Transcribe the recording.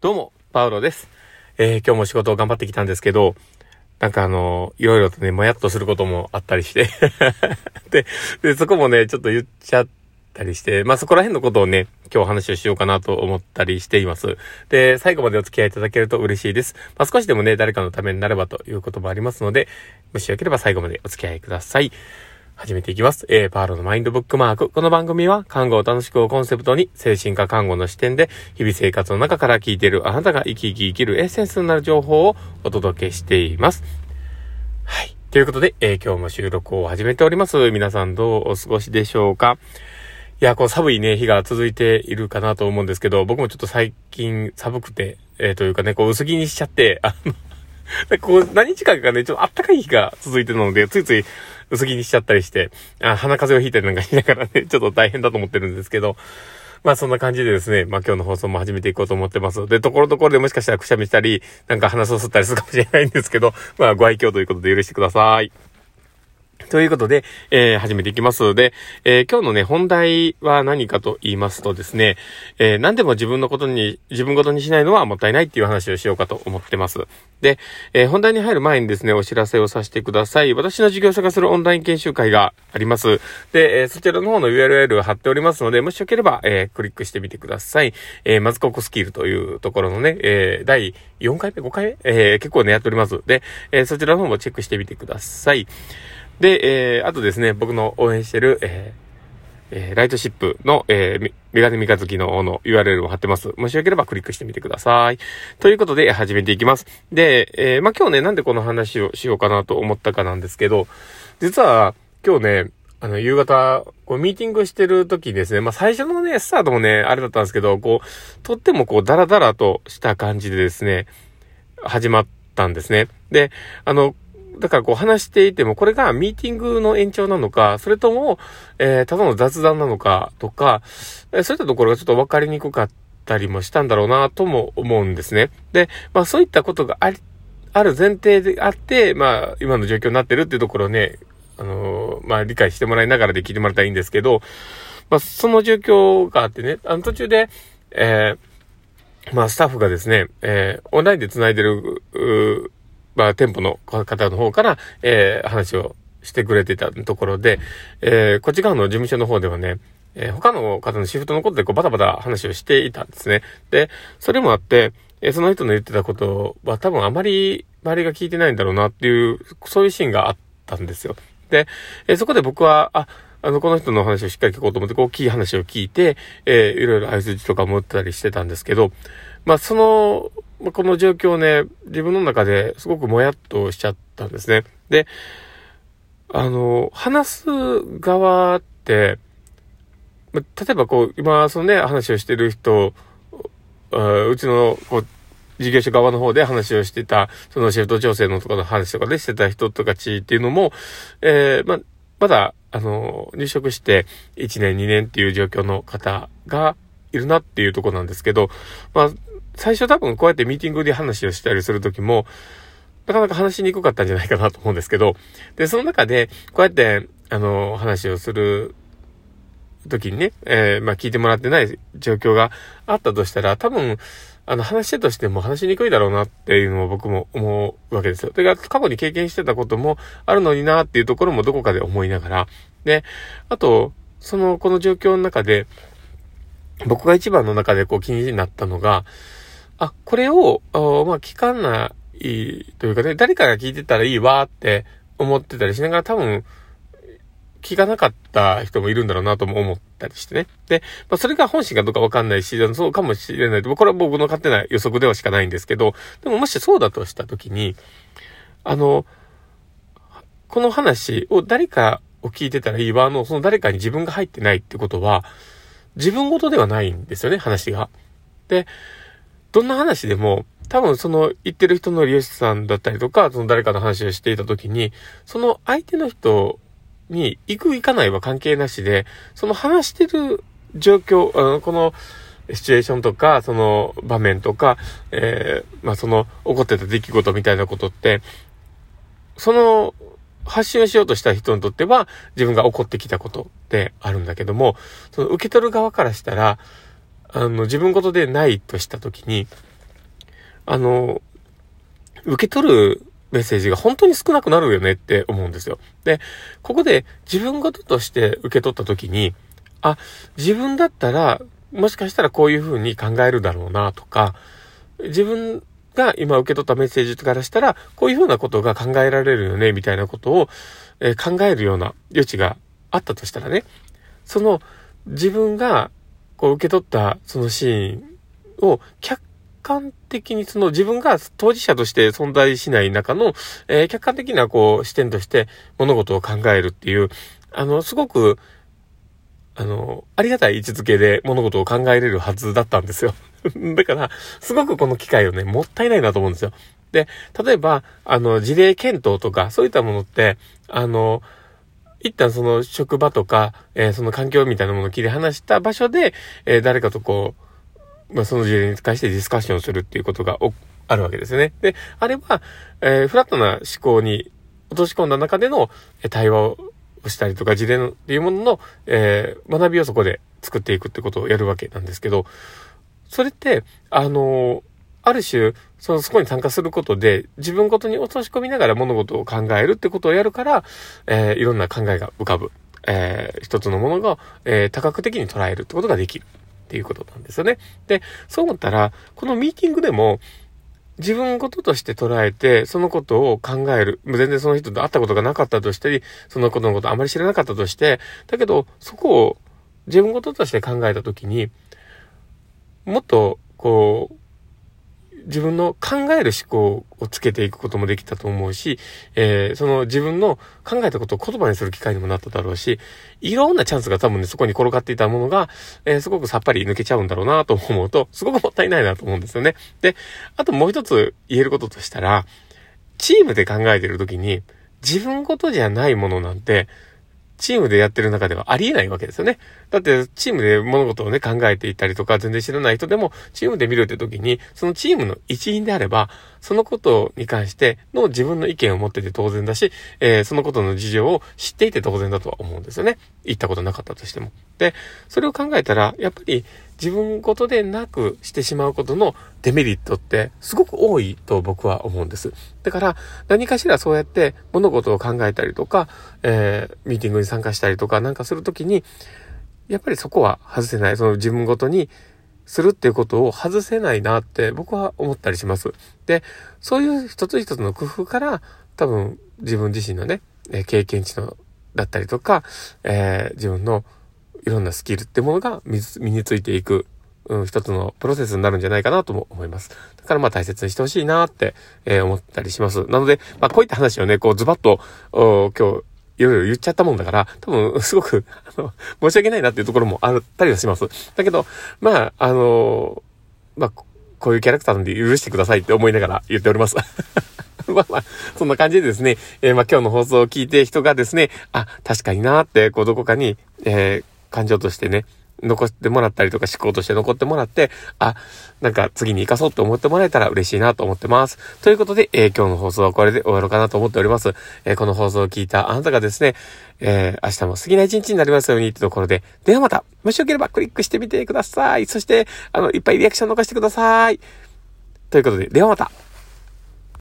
どうも、パウロです。えー、今日も仕事を頑張ってきたんですけど、なんかあの、いろいろとね、もやっとすることもあったりして で、で、そこもね、ちょっと言っちゃったりして、まあそこら辺のことをね、今日話をしようかなと思ったりしています。で、最後までお付き合いいただけると嬉しいです。まあ少しでもね、誰かのためになればということもありますので、もしよければ最後までお付き合いください。始めていきます。え、パーロのマインドブックマーク。この番組は、看護を楽しくをコンセプトに、精神科看護の視点で、日々生活の中から聞いているあなたが生き生き生きるエッセンスになる情報をお届けしています。はい。ということで、えー、今日も収録を始めております。皆さんどうお過ごしでしょうか？いや、こう寒いね、日が続いているかなと思うんですけど、僕もちょっと最近寒くて、えー、というかね、こう薄着にしちゃって、あの、でこう何日間かね、ちょっと暖かい日が続いてるので、ついつい薄着にしちゃったりして、あ鼻風邪をひいたりなんかしながらね、ちょっと大変だと思ってるんですけど、まあそんな感じでですね、まあ今日の放送も始めていこうと思ってます。で、ところどころでもしかしたらくしゃみしたり、なんか鼻を吸ったりするかもしれないんですけど、まあご愛嬌ということで許してください。ということで、えー、始めていきますので、えー、今日のね、本題は何かと言いますとですね、えー、何でも自分のことに、自分ごとにしないのはもったいないっていう話をしようかと思ってます。で、え本題に入る前にですね、お知らせをさせてください。私の事業者化するオンライン研修会があります。で、えそちらの方の URL を貼っておりますので、もしよければ、えクリックしてみてください。えまずここスキルというところのね、え第4回目、5回目、え結構ね、やっております。で、えそちらの方もチェックしてみてください。で、えー、あとですね、僕の応援してる、えー、えー、ライトシップの、えー、メガネ三日月のの URL を貼ってます。もしよければクリックしてみてください。ということで、始めていきます。で、えー、まあ、今日ね、なんでこの話をしようかなと思ったかなんですけど、実は、今日ね、あの、夕方、こう、ミーティングしてる時にですね、まあ、最初のね、スタートもね、あれだったんですけど、こう、とってもこう、ダラダラとした感じでですね、始まったんですね。で、あの、だからこう話していても、これがミーティングの延長なのか、それとも、えー、ただの雑談なのかとか、えー、そういったところがちょっと分かりにくかったりもしたんだろうなとも思うんですね。で、まあそういったことがあり、ある前提であって、まあ今の状況になってるっていうところをね、あのー、まあ理解してもらいながらで聞いてもらったらいいんですけど、まあその状況があってね、あの途中で、えー、まあスタッフがですね、えー、オンラインで繋いでる、まあ、店舗の方の方から、えー、話をしてくれてたところで、えー、こっち側の事務所の方ではね、えー、他の方のシフトのことでこうバタバタ話をしていたんですね。で、それもあって、えー、その人の言ってたことは多分あまり周りが聞いてないんだろうなっていう、そういうシーンがあったんですよ。で、えー、そこで僕は、あ、あの、この人の話をしっかり聞こうと思って、こう、キー話を聞いて、えー、いろいろ合図とかも打ったりしてたんですけど、まあ、その、まあ、この状況ね、自分の中ですごくもやっとしちゃったんですね。で、あの、話す側って、まあ、例えばこう、今、そのね、話をしてる人、うちの、こう、事業所側の方で話をしてた、そのシフト調整のとかの話とかでしてた人とかちっていうのも、えー、ま、まだ、あの、入職して1年2年っていう状況の方がいるなっていうとこなんですけど、まあ、最初多分こうやってミーティングで話をしたりするときも、なかなか話しにくかったんじゃないかなと思うんですけど、で、その中で、こうやって、あの、話をする時にね、えー、まあ聞いてもらってない状況があったとしたら、多分、あの、話しとしても話しにくいだろうなっていうのを僕も思うわけですよ。で、過去に経験してたこともあるのになっていうところもどこかで思いながら、で、あと、その、この状況の中で、僕が一番の中でこう気になったのが、あ、これを、まあ、聞かないというかね、誰かが聞いてたらいいわって思ってたりしながら多分、聞かなかった人もいるんだろうなとも思ったりしてね。で、まあ、それが本心かどうかわかんないし、そうかもしれない。これは僕の勝手な予測ではしかないんですけど、でももしそうだとしたときに、あの、この話を誰かを聞いてたらいいわの、その誰かに自分が入ってないってことは、自分ごとではないんですよね、話が。で、どんな話でも、多分その言ってる人の利用者さんだったりとか、その誰かの話をしていた時に、その相手の人に行く行かないは関係なしで、その話してる状況、あのこのシチュエーションとか、その場面とか、えー、まあその起こってた出来事みたいなことって、その発信をしようとした人にとっては自分が起こってきたことってあるんだけども、その受け取る側からしたら、あの、自分事でないとしたときに、あの、受け取るメッセージが本当に少なくなるよねって思うんですよ。で、ここで自分事として受け取った時に、あ、自分だったら、もしかしたらこういう風に考えるだろうなとか、自分が今受け取ったメッセージからしたら、こういう風なことが考えられるよね、みたいなことを、え、考えるような余地があったとしたらね、その自分がこう受け取ったそのシーンを客観的にその自分が当事者として存在しない中の、えー、客観的なこう視点として物事を考えるっていう、あの、すごく、あの、ありがたい位置づけで物事を考えれるはずだったんですよ。だから、すごくこの機会をね、もったいないなと思うんですよ。で、例えば、あの、事例検討とか、そういったものって、あの、一旦その職場とか、えー、その環境みたいなものを切り離した場所で、えー、誰かとこう、まあ、その事例に関してディスカッションするっていうことがあるわけですね。で、あれば、えー、フラットな思考に落とし込んだ中でのえ対話をしたりとか、事例のっていうものの、え、学びをそこで作っていくってことをやるわけなんですけど、それって、あの、ある種、その、そこに参加することで、自分ごとに落とし込みながら物事を考えるってことをやるから、えー、いろんな考えが浮かぶ。えー、一つのものが、えー、多角的に捉えるってことができる。っていうことなんですよね。で、そう思ったら、このミーティングでも、自分事として捉えて、そのことを考える。全然その人と会ったことがなかったとして、そのことのことあまり知らなかったとして、だけど、そこを自分事として考えたときに、もっと、こう、自分の考える思考をつけていくこともできたと思うし、えー、その自分の考えたことを言葉にする機会にもなっただろうし、いろんなチャンスが多分ね、そこに転がっていたものが、えー、すごくさっぱり抜けちゃうんだろうなと思うと、すごくもったいないなと思うんですよね。で、あともう一つ言えることとしたら、チームで考えてるときに、自分ごとじゃないものなんて、チームでやってる中ではありえないわけですよね。だって、チームで物事をね、考えていたりとか、全然知らない人でも、チームで見るって時に、そのチームの一員であれば、そのことに関しての自分の意見を持ってて当然だし、えー、そのことの事情を知っていて当然だとは思うんですよね。言ったことなかったとしても。で、それを考えたら、やっぱり自分ごとでなくしてしまうことのデメリットってすごく多いと僕は思うんです。だから、何かしらそうやって物事を考えたりとか、えー、ミーティングに参加したりとかなんかするときに、やっぱりそこは外せない。その自分ごとにするっていうことを外せないなって僕は思ったりします。で、そういう一つ一つの工夫から多分自分自身のね、経験値のだったりとか、えー、自分のいろんなスキルってものが身についていく、うん、一つのプロセスになるんじゃないかなとも思います。だからまあ大切にしてほしいなって、えー、思ったりします。なので、まあこういった話をね、こうズバッと、今日いろいろ言っちゃったもんだから、多分、すごく、あの、申し訳ないなっていうところもあったりはします。だけど、まあ、あの、まあ、こういうキャラクターなんで許してくださいって思いながら言っております。まあまあ、そんな感じでですね、えー、まあ今日の放送を聞いて人がですね、あ、確かになーって、こうどこかに、えー、感情としてね、残ってもらったりとか思考として残ってもらって、あ、なんか次に活かそうと思ってもらえたら嬉しいなと思ってます。ということで、えー、今日の放送はこれで終わろうかなと思っております。えー、この放送を聞いたあなたがですね、えー、明日も素敵な一日になりますようにってところで、ではまた、もしよければクリックしてみてください。そして、あの、いっぱいリアクション残してください。ということで、ではまた。